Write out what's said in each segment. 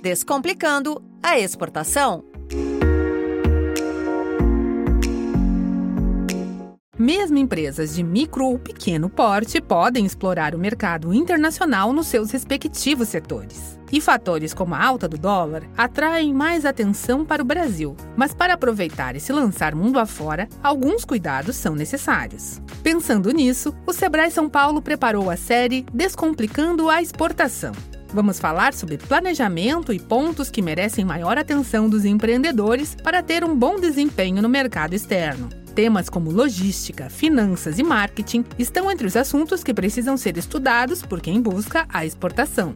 Descomplicando a exportação. Mesmo empresas de micro ou pequeno porte podem explorar o mercado internacional nos seus respectivos setores. E fatores como a alta do dólar atraem mais atenção para o Brasil. Mas para aproveitar e se lançar mundo afora, alguns cuidados são necessários. Pensando nisso, o Sebrae São Paulo preparou a série Descomplicando a Exportação. Vamos falar sobre planejamento e pontos que merecem maior atenção dos empreendedores para ter um bom desempenho no mercado externo. Temas como logística, finanças e marketing estão entre os assuntos que precisam ser estudados por quem busca a exportação.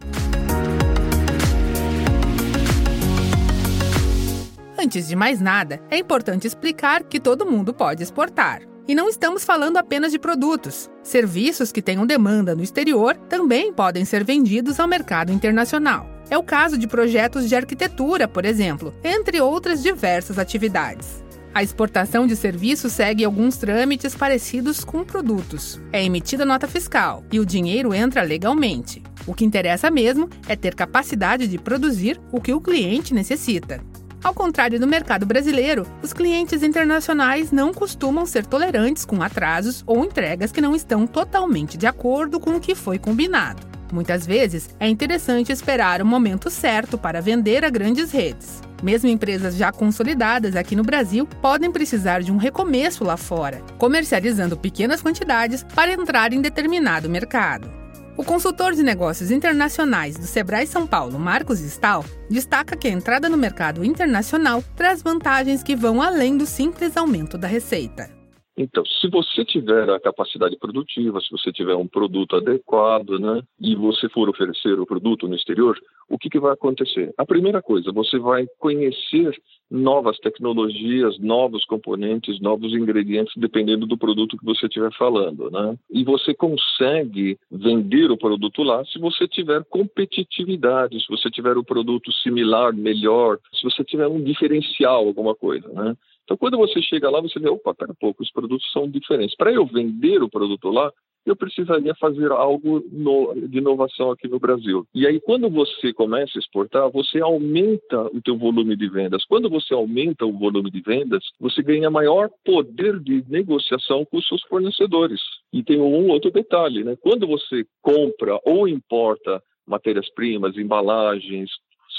Antes de mais nada, é importante explicar que todo mundo pode exportar. E não estamos falando apenas de produtos. Serviços que tenham demanda no exterior também podem ser vendidos ao mercado internacional. É o caso de projetos de arquitetura, por exemplo, entre outras diversas atividades. A exportação de serviços segue alguns trâmites parecidos com produtos. É emitida nota fiscal e o dinheiro entra legalmente. O que interessa mesmo é ter capacidade de produzir o que o cliente necessita. Ao contrário do mercado brasileiro, os clientes internacionais não costumam ser tolerantes com atrasos ou entregas que não estão totalmente de acordo com o que foi combinado. Muitas vezes, é interessante esperar o momento certo para vender a grandes redes. Mesmo empresas já consolidadas aqui no Brasil podem precisar de um recomeço lá fora, comercializando pequenas quantidades para entrar em determinado mercado. O consultor de negócios internacionais do Sebrae São Paulo, Marcos Stahl, destaca que a entrada no mercado internacional traz vantagens que vão além do simples aumento da receita. Então, se você tiver a capacidade produtiva, se você tiver um produto adequado, né, e você for oferecer o produto no exterior, o que, que vai acontecer? A primeira coisa, você vai conhecer novas tecnologias, novos componentes, novos ingredientes, dependendo do produto que você estiver falando, né? E você consegue vender o produto lá se você tiver competitividade, se você tiver o um produto similar, melhor, se você tiver um diferencial, alguma coisa, né? Então, quando você chega lá, você vê, opa, pera um pouco, os produtos são diferentes. Para eu vender o produto lá, eu precisaria fazer algo no, de inovação aqui no Brasil. E aí, quando você começa a exportar, você aumenta o teu volume de vendas. Quando você aumenta o volume de vendas, você ganha maior poder de negociação com os seus fornecedores. E tem um outro detalhe, né? Quando você compra ou importa matérias-primas, embalagens,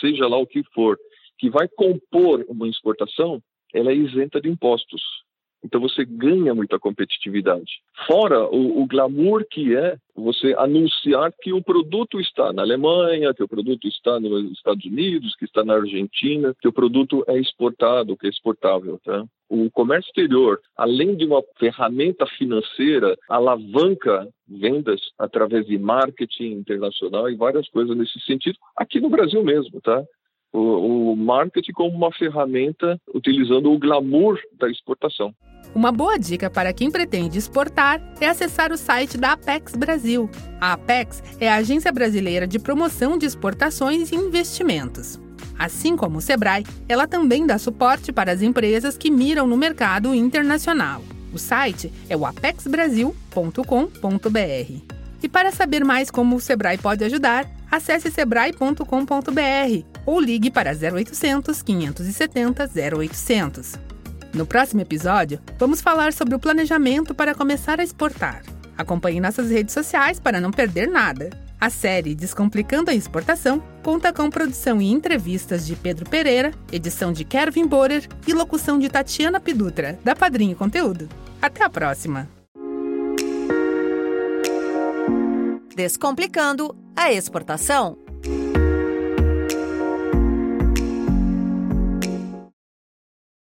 seja lá o que for, que vai compor uma exportação, ela é isenta de impostos. Então você ganha muita competitividade. Fora o, o, glamour que é você anunciar que o produto está na Alemanha, que o produto está nos Estados Unidos, que está na Argentina, que o produto é exportado, que é exportável. Tá? O comércio exterior, além de uma ferramenta financeira, alavanca vendas através de marketing internacional e várias coisas nesse sentido, aqui no Brasil mesmo, tá? O, marketing como uma ferramenta utilizando o glamour da exportação. Uma boa dica para quem pretende exportar é acessar o site da Apex Brasil. A Apex é a agência brasileira de promoção de exportações e investimentos. Assim como o Sebrae, ela também dá suporte para as empresas que miram no mercado internacional. O site é o apexbrasil.com.br. E para saber mais como o Sebrae pode ajudar, acesse sebrae.com.br ou ligue para 0800 570 0800. No próximo episódio, vamos falar sobre o planejamento para começar a exportar. Acompanhe nossas redes sociais para não perder nada. A série Descomplicando a Exportação conta com produção e entrevistas de Pedro Pereira, edição de Kervin Borer e locução de Tatiana Pidutra, da Padrinho Conteúdo. Até a próxima! Descomplicando a Exportação.